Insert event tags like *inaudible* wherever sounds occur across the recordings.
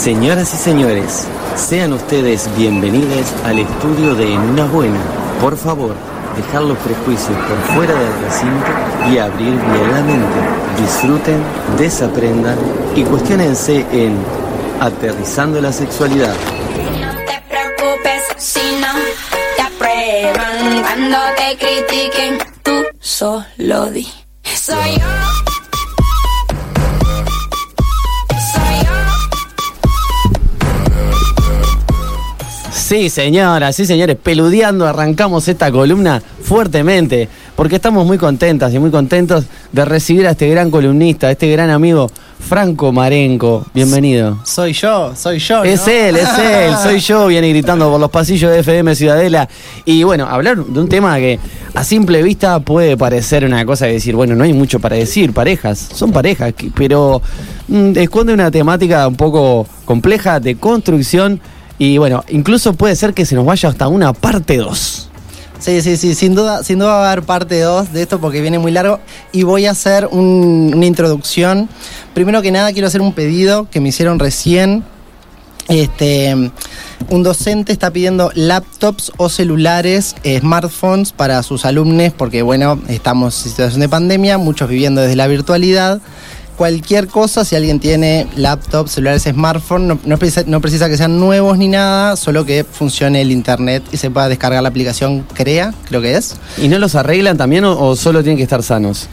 Señoras y señores, sean ustedes bienvenidos al estudio de En una buena. Por favor, dejar los prejuicios por fuera del recinto y abrir bien la mente. Disfruten, desaprendan y cuestionense en Aterrizando la Sexualidad. No te preocupes te aprueban cuando te critiquen. Tú solo di. Soy yo. Sí, señoras, sí, señores, peludeando arrancamos esta columna fuertemente, porque estamos muy contentas y muy contentos de recibir a este gran columnista, a este gran amigo, Franco Marenco. Bienvenido. Soy yo, soy yo. ¿no? Es él, es él, soy yo, viene gritando por los pasillos de FM Ciudadela. Y bueno, hablar de un tema que a simple vista puede parecer una cosa de decir, bueno, no hay mucho para decir, parejas, son parejas, pero mm, esconde una temática un poco compleja de construcción y bueno, incluso puede ser que se nos vaya hasta una parte 2. Sí, sí, sí, sin duda, sin duda va a haber parte 2 de esto porque viene muy largo y voy a hacer un- una introducción. Primero que nada quiero hacer un pedido que me hicieron recién. Este, un docente está pidiendo laptops o celulares, eh, smartphones para sus alumnos porque bueno, estamos en situación de pandemia, muchos viviendo desde la virtualidad. Cualquier cosa, si alguien tiene laptops, celulares, smartphones, no, no precisa, no precisa que sean nuevos ni nada, solo que funcione el internet y se pueda descargar la aplicación Crea, creo que es. ¿Y no los arreglan también o, o solo tienen que estar sanos?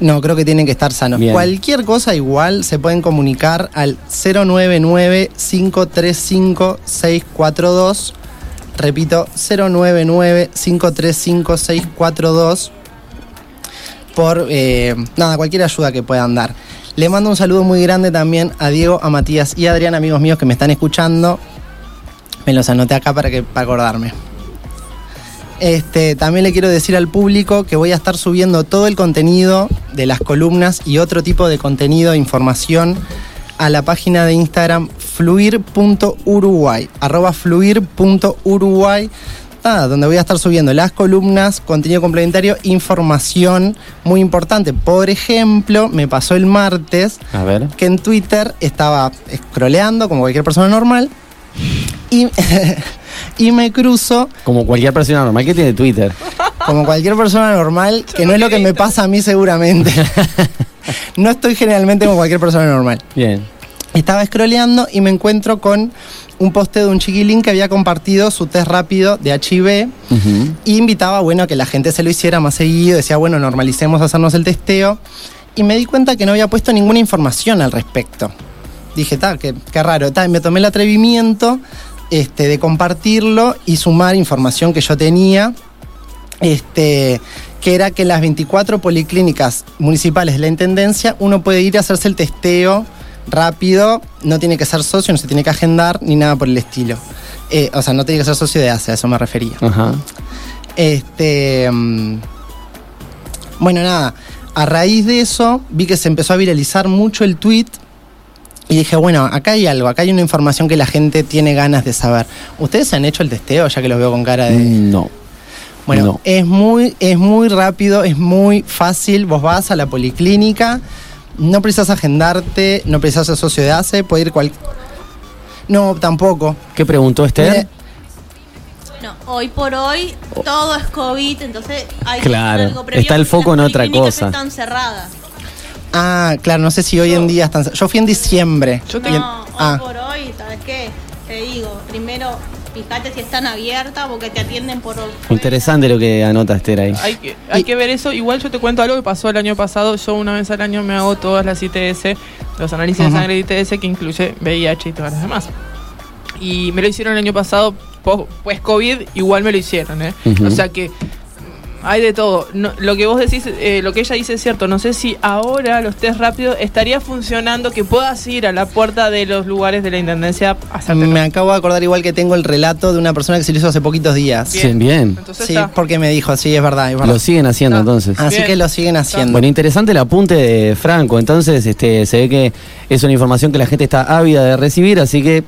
No, creo que tienen que estar sanos. Bien. Cualquier cosa igual se pueden comunicar al 099-535-642. Repito, 099-535-642. Por eh, nada, cualquier ayuda que puedan dar. Le mando un saludo muy grande también a Diego, a Matías y a Adrián, amigos míos que me están escuchando. Me los anoté acá para, que, para acordarme. Este, también le quiero decir al público que voy a estar subiendo todo el contenido de las columnas y otro tipo de contenido, información, a la página de Instagram fluir.uruguay, arroba fluir.uruguay, nada, donde voy a estar subiendo las columnas, contenido complementario, información muy importante. Por ejemplo, me pasó el martes A ver. que en Twitter estaba scrolleando como cualquier persona normal y, *laughs* y me cruzo Como cualquier persona normal que tiene Twitter. como cualquier persona normal, que no es lo que me pasa a mí seguramente. *laughs* No estoy generalmente como cualquier persona normal. Bien. Estaba scrolleando y me encuentro con un posteo de un chiquilín que había compartido su test rápido de HIV y invitaba, bueno, a que la gente se lo hiciera más seguido. Decía, bueno, normalicemos hacernos el testeo. Y me di cuenta que no había puesto ninguna información al respecto. Dije, tal, qué, qué raro. Ta, y me tomé el atrevimiento este, de compartirlo y sumar información que yo tenía. Este, que era que en las 24 policlínicas municipales de la Intendencia uno puede ir a hacerse el testeo rápido, no tiene que ser socio, no se tiene que agendar ni nada por el estilo. Eh, o sea, no tiene que ser socio de ACE, a eso me refería. Ajá. Este. mm, Bueno, nada. A raíz de eso, vi que se empezó a viralizar mucho el tweet. Y dije, bueno, acá hay algo, acá hay una información que la gente tiene ganas de saber. ¿Ustedes se han hecho el testeo? Ya que los veo con cara de. No. Bueno, no. es, muy, es muy rápido, es muy fácil. Vos vas a la policlínica, no precisas agendarte, no precisas ser socio de ACE, puede ir cual. No, tampoco. ¿Qué preguntó Esther? Mire, No, hoy por hoy todo es COVID, entonces hay Claro, que algo previo está el foco en otra cosa. Están cerradas. Ah, claro, no sé si hoy en día están. Yo fui en diciembre. Yo No, en- hoy ah, por hoy, ¿sabes qué? Te digo, primero fíjate si están abiertas porque te atienden por. Interesante lo que anota Esther ahí. Hay que, hay que ver eso. Igual yo te cuento algo que pasó el año pasado. Yo una vez al año me hago todas las ITS, los análisis de sangre de ITS, que incluye VIH y todas las demás. Y me lo hicieron el año pasado, pues COVID, igual me lo hicieron, ¿eh? O sea que hay de todo. No- lo que vos decís, eh, lo que ella dice es cierto. No sé si ahora los test rápidos estaría funcionando que puedas ir a la puerta de los lugares de la intendencia a hacerte me acabo de acordar igual que tengo el relato de una persona que se lo hizo hace poquitos días. Sí, bien. Entonces Sí, está. porque me dijo, sí, es verdad, es verdad. Lo siguen haciendo Ah. entonces. Así Bien. que lo siguen haciendo. Bueno, interesante el apunte de Franco. Entonces, este, se ve que es una información que la gente está ávida de recibir, así que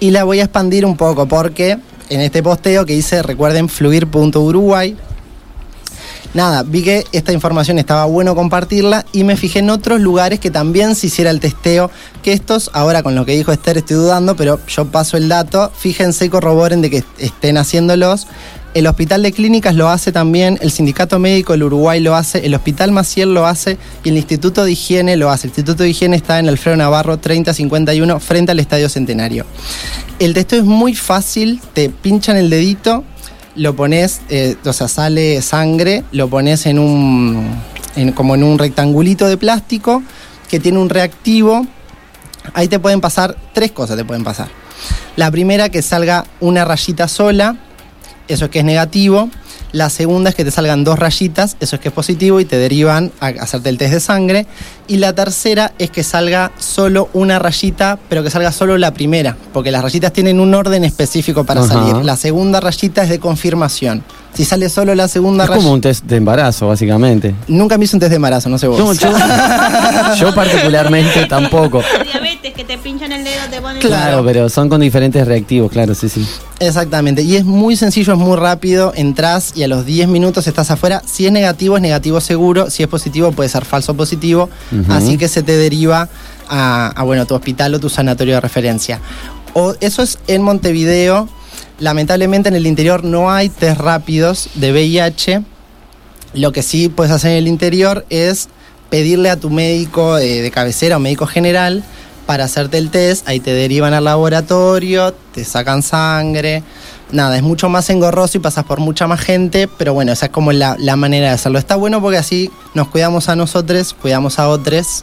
Y la voy a expandir un poco porque en este posteo que hice, recuerden, fluir.uruguay, nada, vi que esta información estaba bueno compartirla y me fijé en otros lugares que también se hiciera el testeo, que estos, ahora con lo que dijo Esther estoy dudando, pero yo paso el dato, fíjense y corroboren de que estén haciéndolos. El Hospital de Clínicas lo hace también, el Sindicato Médico del Uruguay lo hace, el Hospital Maciel lo hace y el Instituto de Higiene lo hace. El Instituto de Higiene está en Alfredo Navarro 3051 frente al Estadio Centenario. El testeo es muy fácil, te pinchan el dedito, lo pones, eh, o sea, sale sangre, lo pones en un, en- como en un rectangulito de plástico que tiene un reactivo. Ahí te pueden pasar, tres cosas te pueden pasar. La primera, que salga una rayita sola, eso es que es negativo. La segunda es que te salgan dos rayitas, eso es que es positivo y te derivan a hacerte el test de sangre. Y la tercera es que salga solo una rayita, pero que salga solo la primera, porque las rayitas tienen un orden específico para Ajá. salir. La segunda rayita es de confirmación. Si sale solo la segunda Es rayita... como un test de embarazo, básicamente. Nunca me hice un test de embarazo, no sé vos. Yo, yo- *laughs* yo particularmente tampoco. Que te pinchan el dedo, te ponen... Claro, pero son con diferentes reactivos, claro, sí, sí. Exactamente, y es muy sencillo, es muy rápido, entras y a los 10 minutos estás afuera. Si es negativo, es negativo seguro, si es positivo, puede ser falso positivo, así que se te deriva a, a, bueno, tu hospital o tu sanatorio de referencia. O, eso es en Montevideo, lamentablemente en el interior no hay test rápidos de VIH. Lo que sí puedes hacer en el interior es pedirle a tu médico eh, de cabecera o médico general para hacerte el test, ahí te derivan al laboratorio, te sacan sangre, nada, es mucho más engorroso y pasas por mucha más gente, pero bueno, esa es como la, la manera de hacerlo. Está bueno porque así nos cuidamos a nosotros, cuidamos a otros.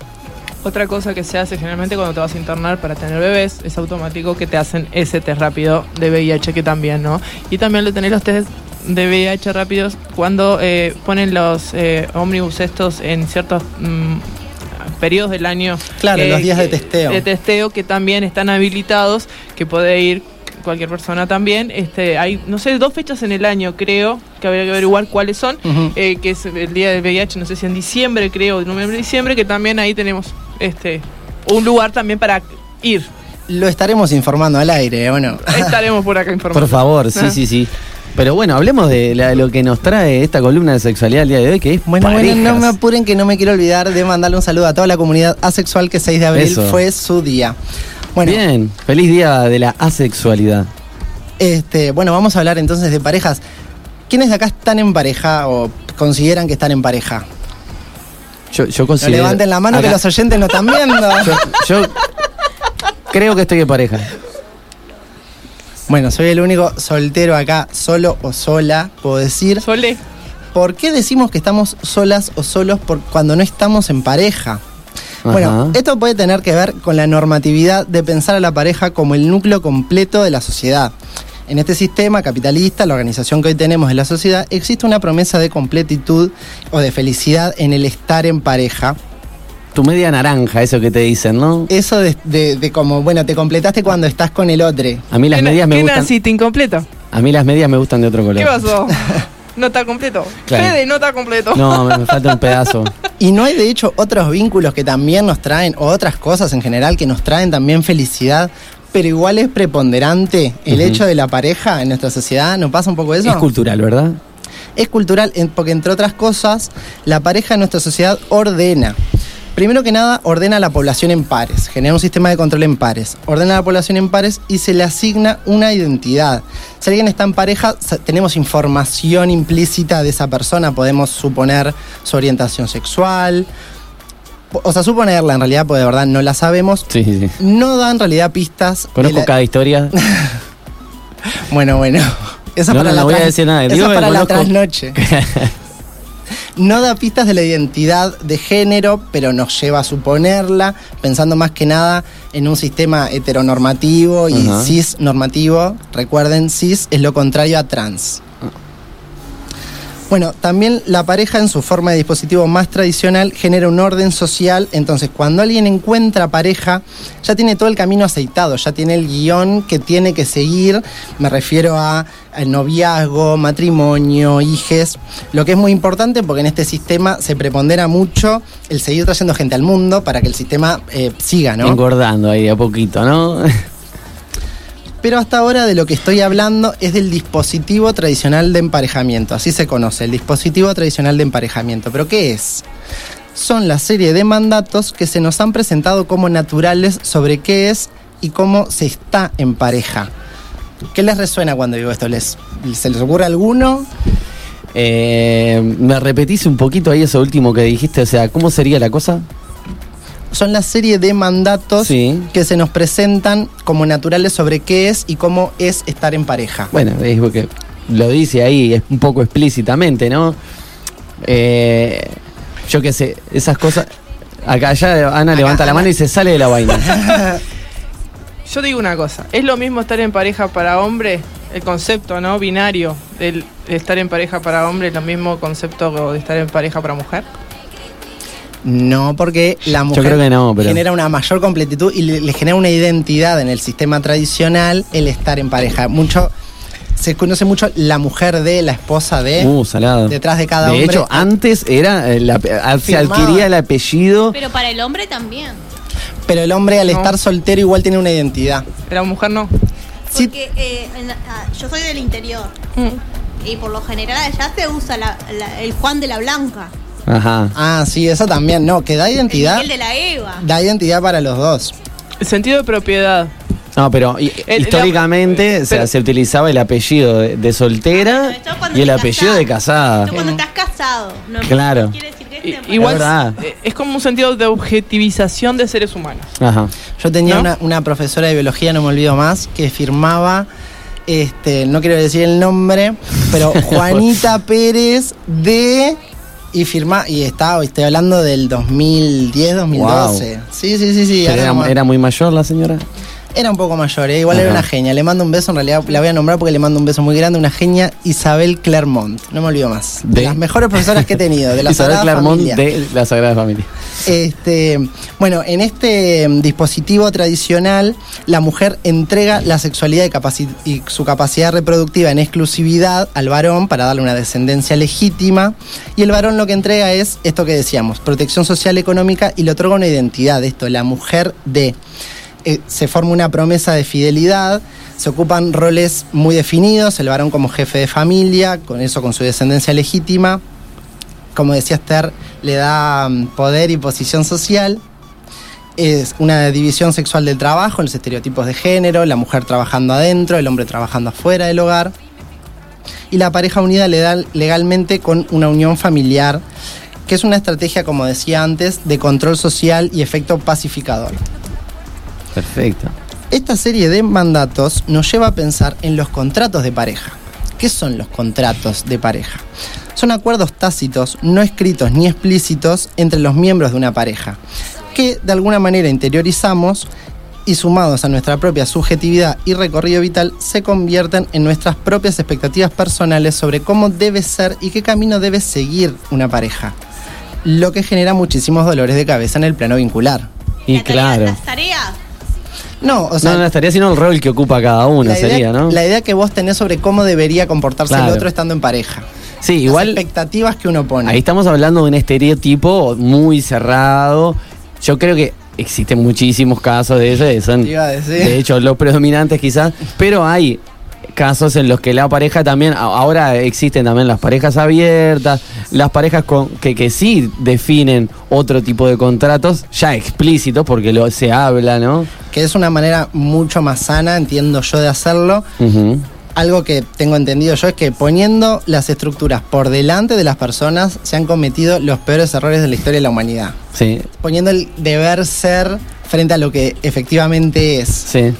Otra cosa que se hace generalmente cuando te vas a internar para tener bebés es automático que te hacen ese test rápido de VIH que también, ¿no? Y también lo tenés los test de VIH rápidos cuando eh, ponen los eh, ómnibus estos en ciertos mm, periodos del año. Claro, los días de testeo. De testeo que también están habilitados, que puede ir cualquier persona también. Este, hay, no sé, dos fechas en el año, creo, que habría que averiguar cuáles son, eh, que es el día del VIH, no sé si en diciembre, creo, noviembre, diciembre, que también ahí tenemos este un lugar también para ir. Lo estaremos informando al aire, ¿o no? Estaremos por acá *laughs* informando. Por favor, sí, *laughs* Ah. sí, sí. Pero bueno, hablemos de la- lo que nos trae esta columna de sexualidad el día de hoy, que es Bueno, bueno, no parejas. me apuren que no me quiero olvidar de mandarle un saludo a toda la comunidad asexual que 6 de abril Eso. fue su día. Bueno, Bien, feliz día de la asexualidad. Este, bueno, vamos a hablar entonces de parejas. ¿Quiénes de acá están en pareja o consideran que están en pareja? Yo, yo No considero... levanten la mano que los oyentes no están viendo. yo, yo creo que estoy en pareja. Bueno, soy el único soltero acá, solo o sola, puedo decir. Sole, ¿Por qué decimos que estamos solas o solos por cuando no estamos en pareja? Bueno, esto puede tener que ver con la normatividad de pensar a la pareja como el núcleo completo de la sociedad. En este sistema capitalista, la organización que hoy tenemos en la sociedad, existe una promesa de completitud o de felicidad en el estar en pareja. Tu media naranja, eso que te dicen, ¿no? Eso de, de- de como, bueno, te completaste cuando estás con el otro. A mí las ¿qué na- medias me qué gustan. naciste incompleto? A mí las medias me gustan de otro color. ¿Qué pasó? *laughs* No está completo. Claro. Fede, no está completo. No, me, me falta un pedazo. *laughs* Y no hay de hecho otros vínculos que también nos traen, o otras cosas en general que nos traen también felicidad, pero igual es preponderante el hecho de la pareja en nuestra sociedad. ¿No pasa un poco eso? Es cultural, ¿verdad? Es cultural porque entre otras cosas, la pareja en nuestra sociedad ordena. Primero que nada, ordena a la población en pares, genera un sistema de control en pares, ordena a la población en pares y se le asigna una identidad. Si alguien está en pareja, tenemos información implícita de esa persona, podemos suponer su orientación sexual, o sea, suponerla en realidad, porque de verdad no la sabemos. Sí, sí, sí. No da en realidad pistas. Conozco la- cada historia. *laughs* Bueno, bueno. Esa No, para no, la no voy a decir nada. esa Digo para la trasnoche. *laughs* No da pistas de la identidad de género, pero nos lleva a suponerla, pensando más que nada en un sistema heteronormativo y Ajá. cis normativo. Recuerden, cis es lo contrario a trans. Bueno, también la pareja en su forma de dispositivo más tradicional genera un orden social, entonces cuando alguien encuentra pareja ya tiene todo el camino aceitado, ya tiene el guion que tiene que seguir, me refiero a, al noviazgo, matrimonio, hijes, lo que es muy importante porque en este sistema se prepondera mucho el seguir trayendo gente al mundo para que el sistema eh, siga, ¿no? Engordando ahí de a poquito, ¿no? *laughs* Pero hasta ahora de lo que estoy hablando es del dispositivo tradicional de emparejamiento, así se conoce, el dispositivo tradicional de emparejamiento. ¿Pero qué es? Son la serie de mandatos que se nos han presentado como naturales sobre qué es y cómo se está en pareja. ¿Qué les resuena cuando digo esto? ¿Les, ¿Se les ocurre alguno? Eh, ¿Me repetís un poquito ahí eso último que dijiste? O sea, ¿cómo sería la cosa? Son la serie de mandatos Sí. que se nos presentan como naturales sobre qué es y cómo es estar en pareja. Bueno, es porque lo dice ahí, es un poco explícitamente, ¿no? Eh, yo qué sé, esas cosas. Acá ya Ana levanta la mano y se sale de la vaina. *laughs* Yo digo una cosa, ¿es lo mismo estar en pareja para hombre? El concepto, ¿no? Binario del de estar en pareja para hombre es lo mismo concepto de estar en pareja para mujer. No, porque la mujer creo que no, pero- genera una mayor completitud y le, le genera una identidad en el sistema tradicional el estar en pareja. Mucho se conoce mucho la mujer de, la esposa de. Uh, salado. Detrás de cada De hombre- hecho, antes era eh, la- se Firmaba. adquiría el apellido. Pero para el hombre también. pero el hombre al No. estar soltero igual tiene una identidad. La mujer no. Sí. Porque eh, la- ah, yo soy del interior. Y por lo general allá se usa la- la- el Juan de la Blanca. Ajá. Ah, sí, eso también. No, que da El identidad. Miguel de la Eva. Da identidad para los dos. El sentido de propiedad. No, pero y- El- históricamente la- se- pero- se utilizaba el apellido de, de soltera Bueno, cuando y el apellido de casada. Esto cuando estás casado. No Claro. quiere decir que I- estés en igual verdad. eh, es como un sentido de objetivización de seres humanos. Ajá. Yo tenía ¿No? una, una profesora de biología, no me olvido más, que firmaba, este, no quiero decir el nombre, pero *laughs* Juanita Pérez de y firma y estaba, estoy hablando del 2010, 2012. Sí, sí, sí, sí. Pero ahora era, era muy mayor la señora. Era un poco mayor, ¿eh? igual era una genia. Le mando un beso, en realidad la voy a nombrar porque le mando un beso muy grande, una genia Isabel Clermont. No me olvido más. De, De- las mejores profesoras que he tenido, de la Isabel Sagrada Clermont Familia. de la Sagrada Familia. Este, bueno, en este mm, dispositivo tradicional, la mujer entrega la sexualidad y, capaci- y su capacidad reproductiva en exclusividad al varón para darle una descendencia legítima. Y el varón lo que entrega es esto que decíamos, protección social económica y le otorga una identidad, esto, la mujer de. Eh, se forma una promesa de fidelidad, se ocupan roles muy definidos, el varón como jefe de familia, con eso con su descendencia legítima, como decía Esther, le da mm, poder y posición social. Es una división sexual del trabajo, los estereotipos de género, la mujer trabajando adentro, el hombre trabajando afuera del hogar. Y la pareja unida le da legalmente con una unión familiar, que es una estrategia, como decía antes, de control social y efecto pacificador. Perfecto. Esta serie de mandatos nos lleva a pensar en los contratos de pareja. ¿Qué son los contratos de pareja? Son acuerdos tácitos, no escritos ni explícitos entre los miembros de una pareja, que de alguna manera interiorizamos y sumados a nuestra propia subjetividad y recorrido vital, se convierten en nuestras propias expectativas personales sobre cómo debe ser y qué camino debe seguir una pareja. Lo que genera muchísimos dolores de cabeza en el plano vincular. Y La tarea- claro. Las tareas. No, o sea, no, no estaría sino el rol que ocupa cada uno, idea, sería, ¿no? La idea que vos tenés sobre cómo debería comportarse Claro. el otro estando en pareja. Sí, Las igual expectativas que uno pone. ahí estamos hablando de un estereotipo muy cerrado. Yo creo que existen muchísimos casos de eso, son de hecho los predominantes quizás, pero hay casos en los que la pareja también, ahora existen también las parejas abiertas, las parejas con, que, que sí definen otro tipo de contratos, ya explícitos, porque lo, se habla, ¿no? Que es una manera mucho más sana, entiendo yo, de hacerlo. Algo que tengo entendido yo es que poniendo las estructuras por delante de las personas se han cometido los peores errores de la historia de la humanidad. Sí, Poniendo el deber ser frente a lo que efectivamente es. sí.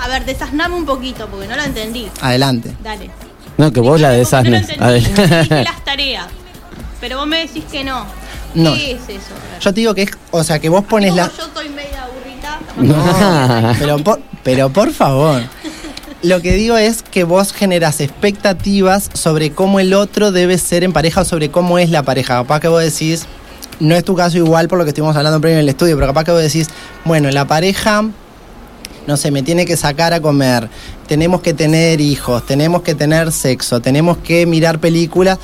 A ver, desasname un poquito porque no lo entendí. Adelante. Dale. No, que vos la Porque no lo desasnes. entendí. Dije las tareas. Pero vos me decís que no. No. ¿Qué es eso? Yo te digo que es, o sea, que vos pones la... yo soy media burrita. *laughs* No, pero por, pero por favor. Lo que digo es que vos generas expectativas sobre cómo el otro debe ser en pareja o sobre cómo es la pareja. Capaz que vos decís, no es tu caso igual por lo que estuvimos hablando primero en el estudio, pero capaz que vos decís, bueno, la pareja, no sé, me tiene que sacar a comer, tenemos que tener hijos, tenemos que tener sexo, tenemos que mirar películas.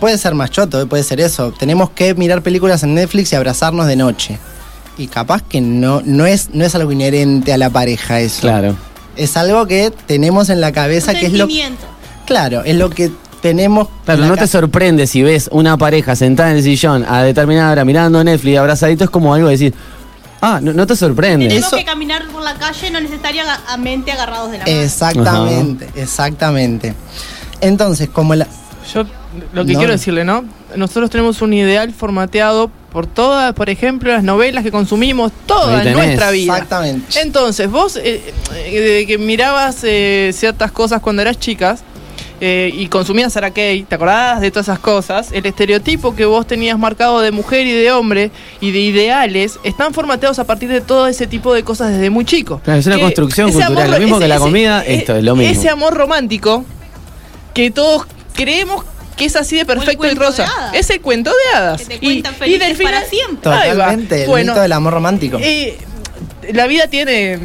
Puede ser más choto, puede ser eso. Tenemos que mirar películas en Netflix y abrazarnos de noche. Y capaz que no, no, es, no es algo inherente a la pareja eso. Claro. Es algo que tenemos en la cabeza, Un que es lo. sentimiento. Claro, es lo que tenemos. Claro, no te sorprende si ves una pareja sentada en el sillón a determinada hora mirando Netflix abrazadito, es como algo de decir, ah, no, no te sorprende. Tenemos Eso- que caminar por la calle no necesariamente agarrados de la mano. Exactamente, exactamente. Entonces, como la. Yo lo que No. quiero decirle, ¿no? Nosotros tenemos un ideal formateado por todas, por ejemplo, las novelas que consumimos toda nuestra vida. Exactamente. Entonces, vos eh, eh, que mirabas eh, ciertas cosas cuando eras chicas eh, y consumías Sarah Kay, ¿te acordabas de todas esas cosas? El estereotipo que vos tenías marcado de mujer y de hombre y de ideales están formateados a partir de todo ese tipo de cosas desde muy chico. Claro, es una Que construcción ese cultural, lo mismo que la comida, eh, esto es lo mismo. Ese amor romántico que todos creemos que es así de perfecto y rosa. hadas. Es el cuento de hadas. Que te Y- y, felices del final, para siempre. Totalmente, el Bueno, mito del amor romántico. eh, la vida tiene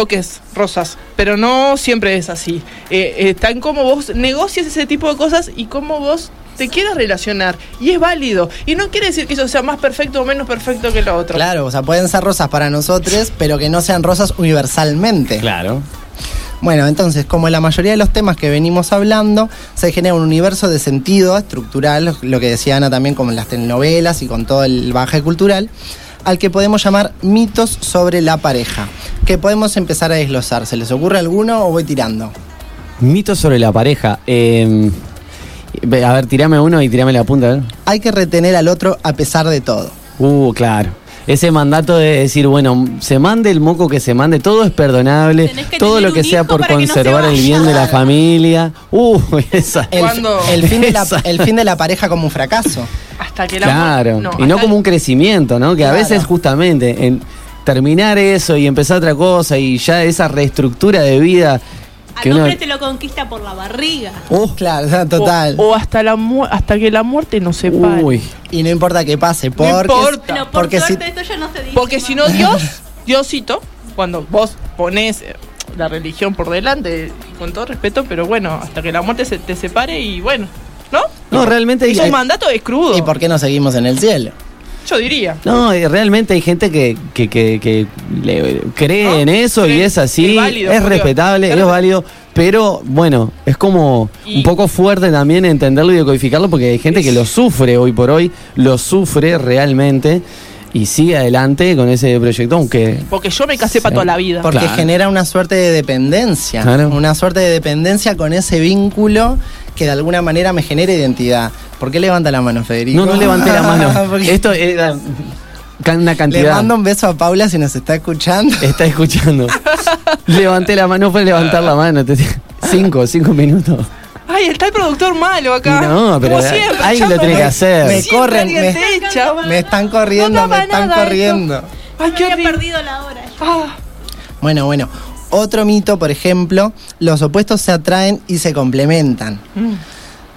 toques rosas, pero no siempre es así. Eh, está en cómo vos negocias ese tipo de cosas y cómo vos te quieras relacionar. Y es válido. Y no quiere decir que eso sea más perfecto o menos perfecto que lo otro. Claro, o sea, pueden ser rosas para nosotros, pero que no sean rosas universalmente. Claro. Bueno, entonces, como en la mayoría de los temas que venimos hablando, se genera un universo de sentido estructural, lo que decía Ana también, como en las telenovelas y con todo el baje cultural, al que podemos llamar mitos sobre la pareja, que podemos empezar a desglosar. ¿Se les ocurre alguno o voy tirando? Mitos sobre la pareja. eh, ve, a ver, tirame uno y tirame la punta. Hay que retener al otro a pesar de todo. Uh, claro. Ese mandato de decir, bueno, se mande el moco que se mande, todo es perdonable, todo lo que sea por no conservar el bien de la familia. Uh, *laughs* esa. El, el fin de la, Esa. el fin de la pareja como un fracaso. Hasta que la Claro, y no como un crecimiento, ¿no? Que a veces justamente en terminar eso y empezar otra cosa y ya esa reestructura de vida Al que uno... hombre te lo conquista por la barriga. Uh, claro, o sea, total. O, o hasta, la mu- hasta que la muerte nos separe. Uy, Y no importa qué pase, porque, importa. Pero por porque si, esto ya no se dice. Porque si no. Dios, *laughs* Diosito, cuando vos pones eh, la religión por delante, con todo respeto, pero bueno, hasta que la muerte se te separe y bueno, ¿no? no, realmente hay, Es un mandato es crudo, ¿Y por qué no seguimos en el cielo? yo diría. no, realmente hay gente que, que, que, que le- cree ¿No? en eso y es así, es válido, es respetable, Es es válido, pero bueno, es como Y- un poco fuerte también entenderlo y decodificarlo porque hay gente que lo sufre hoy por hoy, lo sufre realmente y sigue adelante con ese proyecto, aunque... Porque yo me casé para toda la vida. Porque Claro. genera una suerte de dependencia. Claro. Una suerte de dependencia con ese vínculo que de alguna manera me genera identidad. ¿Por qué levanta la mano, Federico? No, no levanté la mano. *laughs* Porque Esto era una Le cantidad. mando un beso a Paula si nos está escuchando. *laughs* Está escuchando. levanté la mano, no fue levantar la mano. te- Cinco, cinco minutos. Ay, está el productor malo acá. No, pero Como siempre, alguien lo tiene que hacer. Me siempre corren, me, te echa. me están corriendo, No me están nada corriendo. esto. Ay, qué había horrible. perdido la hora. yo. Ah, Bueno, bueno. Otro mito, por ejemplo, los opuestos se atraen y se complementan. mm.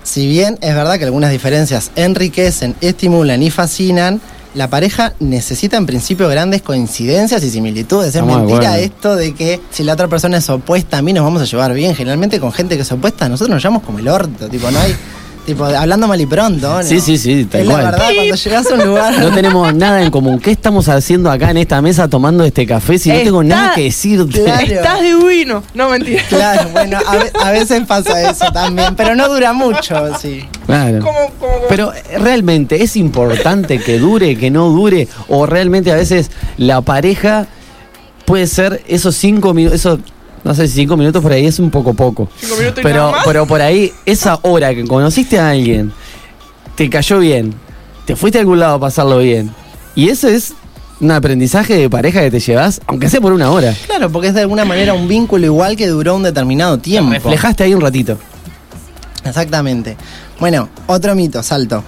Si bien es verdad que algunas diferencias enriquecen, estimulan y fascinan, la pareja necesita en principio grandes coincidencias y similitudes. Es mentira esto de que si la otra persona es opuesta a mí nos vamos a llevar bien. Generalmente con gente que es opuesta nosotros nos llevamos como el orto, tipo, no hay... Tipo, hablando mal y pronto, ¿no? Sí, sí, sí, tal Es la cual. verdad, cuando llegas a un lugar... No tenemos nada en común. ¿Qué estamos haciendo acá en esta mesa tomando este café si no tengo nada que decirte? Claro. Estás divino. No, mentira. Claro, bueno, a, ve- a veces pasa eso también, pero no dura mucho, sí. Claro. Pero eh, realmente es importante que dure, que no dure, o realmente a veces la pareja puede ser esos cinco minutos, esos, no sé si cinco minutos por ahí es un poco poco. Cinco minutos y pero, nada más. pero por ahí, esa hora que conociste a alguien, te cayó bien, te fuiste a algún lado a pasarlo bien, y eso es un aprendizaje de pareja que te llevas, aunque sea por una hora. Claro, porque es de alguna manera un vínculo igual que duró un determinado tiempo. Reflejaste ahí un ratito. Exactamente. Bueno, otro mito, salto.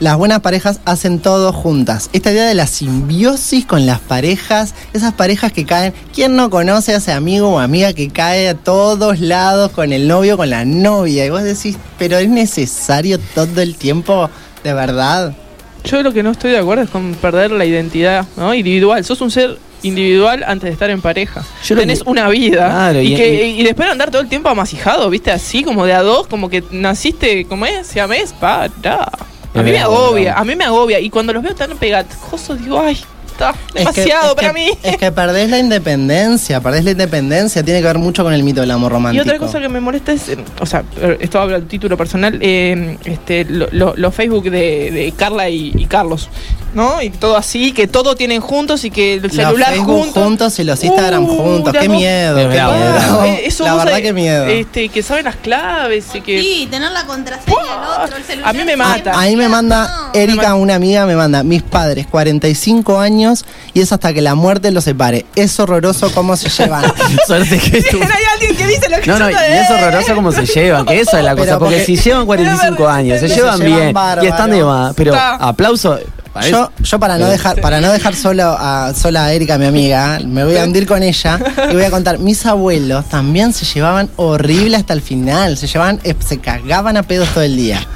Las buenas parejas hacen todo juntas. Esta idea de la simbiosis con las parejas, esas parejas que caen. ¿Quién no conoce a ese amigo o amiga que cae a todos lados con el novio, con la novia? Y vos decís, pero es necesario todo el tiempo, de verdad. Yo lo que no estoy de acuerdo es con perder la identidad ¿no? individual. Sos un ser individual antes de estar en pareja. Yo lo Tenés que- una vida Claro, y, y- que, y después andar todo el tiempo amasijado, ¿viste? Así como de a dos, como que naciste, como es? Siamés, para. A Es mí me agobia, a mí me agobia. Y cuando los veo tan pegajosos, digo, ay. Es que- Demasiado es para que- mí. Es que perdés la independencia, perdés la independencia. Tiene que ver mucho con el mito del amor Y romántico. otra cosa que me molesta es, eh, o sea, esto habla del título personal, eh, este, lo- lo- los Facebook de, de Carla y, y Carlos, ¿no? Y todo así, que todo tienen juntos y que el Los celular Facebook juntos. juntos y los Instagram Uh, juntos. Qué miedo. Es qué miedo. bravo. Eh, *laughs* eso la verdad que miedo. Este, que saben las claves y que... Sí, tener la contraseña del otro, el celular. A mí me A- mata. Ahí me manda No. Erika, una amiga, me manda mis padres, 45 años y es hasta que la muerte los separe. Es horroroso cómo se llevan. *laughs* Suerte que *laughs* tú. Hay alguien que dice lo que No, no, y es horroroso cómo se llevan, que eso es la cosa, porque, porque- si llevan 45 años, se Se llevan bien y están de más, pero aplauso. Yo, yo para no dejar, para no dejar solo a, sola a Erika, mi amiga, me voy a hundir con ella y voy a contar, mis abuelos también se llevaban horrible hasta el final, se llevaban, eh, se cagaban a pedos todo el día.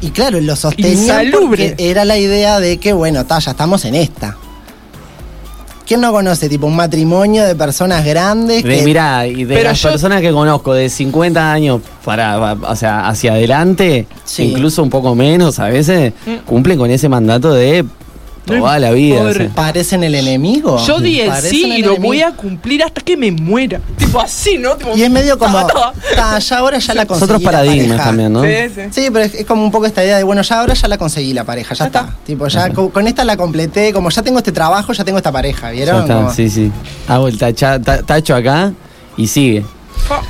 Y claro, lo sostenían Insalubre. porque era la idea de que, bueno, ta, ya estamos en esta. ¿Quién no conoce, tipo, un matrimonio de personas grandes? De, que- mirá, y de Pero las yo- personas que conozco de 50 años para, o sea, hacia adelante, Sí. incluso un poco menos a veces, Mm. cumplen con ese mandato de toda la vida. o sea. parecen el enemigo. Yo di el sí y lo enemigo. voy a cumplir hasta que me muera. Tipo así, ¿no? Tipo, Y es medio como, ta, ta. ta, ya ahora ya la Es conseguí. otros paradigmas pareja. también, ¿no? Sí, sí. Sí, pero es, es como un poco esta idea de, bueno, ya ahora ya la conseguí la pareja, ya, Ya está. está. Tipo, ya co- con, esta la completé, como ya tengo este trabajo, ya tengo esta pareja, Ya ¿vieron? está, Como- sí, sí. Hago el tacha- ta- tacho acá y sigue. Oh,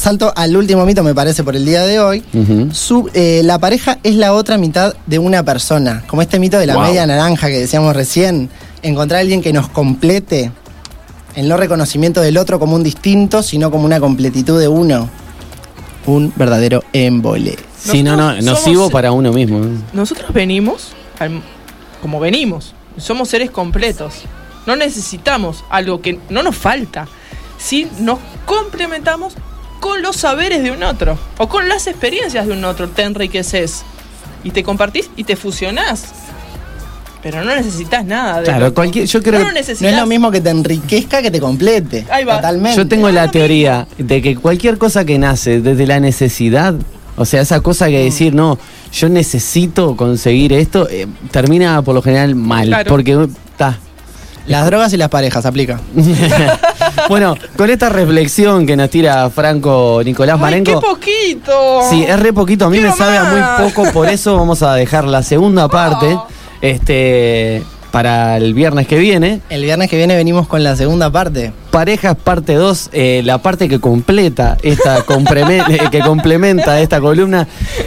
Salto al último mito, me parece, por el día de hoy. Su- eh, la pareja es la otra mitad de una persona. Como este mito de la Wow. media naranja que decíamos recién. Encontrar a alguien que nos complete. El no reconocimiento del otro como un distinto, sino como una completitud de uno. Un verdadero embole. Sí, no, no, nocivo somos- para uno mismo. Nosotros venimos al- como venimos. Somos seres completos. No necesitamos algo que no nos falta. Si nos complementamos con los saberes de un otro o con las experiencias de un otro, te enriqueces y te compartís y te fusionás. Pero no necesitas nada de Claro, cualquier, yo creo no No es lo mismo que te enriquezca que te complete. Ahí va. Totalmente. yo tengo la teoría de que cualquier cosa que nace desde la necesidad, o sea, esa cosa que decir, no, yo necesito conseguir esto, eh, termina por lo general mal, Claro. porque está. Las drogas y las parejas, aplica. *laughs* bueno, con esta reflexión que nos tira Franco Nicolás ¡Ay, Marenco. qué poquito! Sí, es re poquito, a mí me sabe a más. muy poco, por eso vamos a dejar la segunda parte *laughs* este para el viernes que viene. El viernes que viene venimos con la segunda parte. Parejas parte 2, eh, la parte que completa esta *laughs* eh, que complementa esta columna.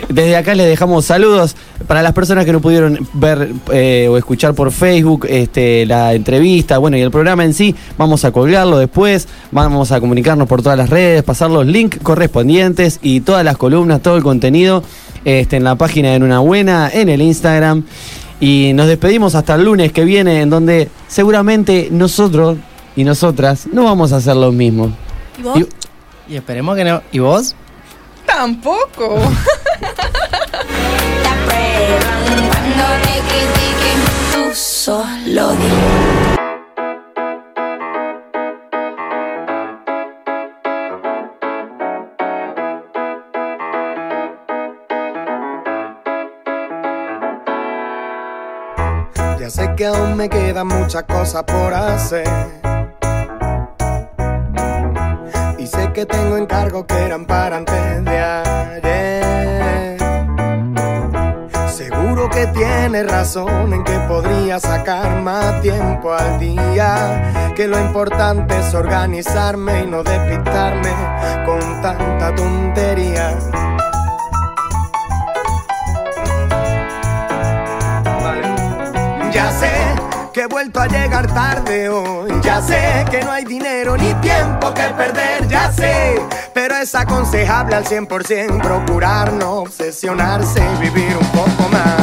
Desde acá les dejamos saludos para las personas que no pudieron ver eh, o escuchar por Facebook este, la entrevista, bueno, y el programa en sí, vamos a colgarlo después, vamos a comunicarnos por todas las redes, pasar los links correspondientes y todas las columnas, todo el contenido este, en la página de Una Buena, en el Instagram. Y nos despedimos hasta el lunes que viene, en donde seguramente nosotros y nosotras no vamos a hacer lo mismo. ¿Y vos? Y- Y esperemos que no. ¿Y vos? Tampoco. Te *laughs* aprueban cuando te critiquen, tú solo di. Ya sé que aún me quedan muchas cosas por hacer. Y sé que tengo encargos que eran para antes de ayer. Seguro que tienes razón en que podría sacar más tiempo al día. Que lo importante es organizarme y no despistarme con tanta tontería. Ya sé que he vuelto a llegar tarde hoy. Ya sé que no hay dinero ni tiempo que perder. Ya sé, pero es aconsejable al 100% procurar no obsesionarse y vivir un poco más.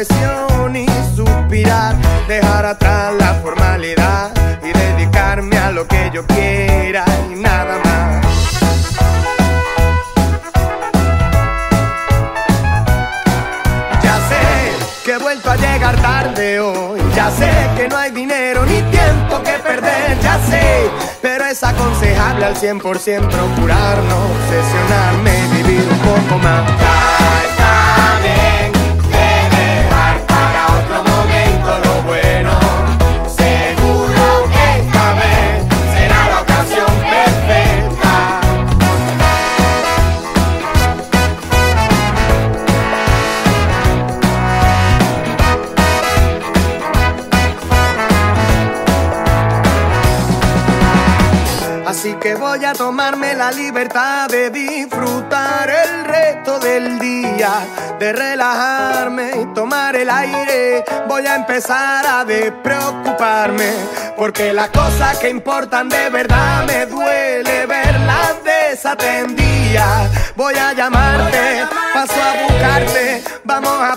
y suspirar, dejar atrás la formalidad y dedicarme a lo que yo quiera y nada más. Ya sé que he vuelto a llegar tarde hoy, ya sé que no hay dinero ni tiempo que perder, ya sé, pero es aconsejable al 100% procurar no obsesionarme, vivir un poco más. Voy a tomarme la libertad de disfrutar el resto del día, de relajarme y tomar el aire. Voy a empezar a despreocuparme, porque las cosas que importan de verdad me duele verlas desatendidas. Voy a llamarte, paso a buscarte, vamos a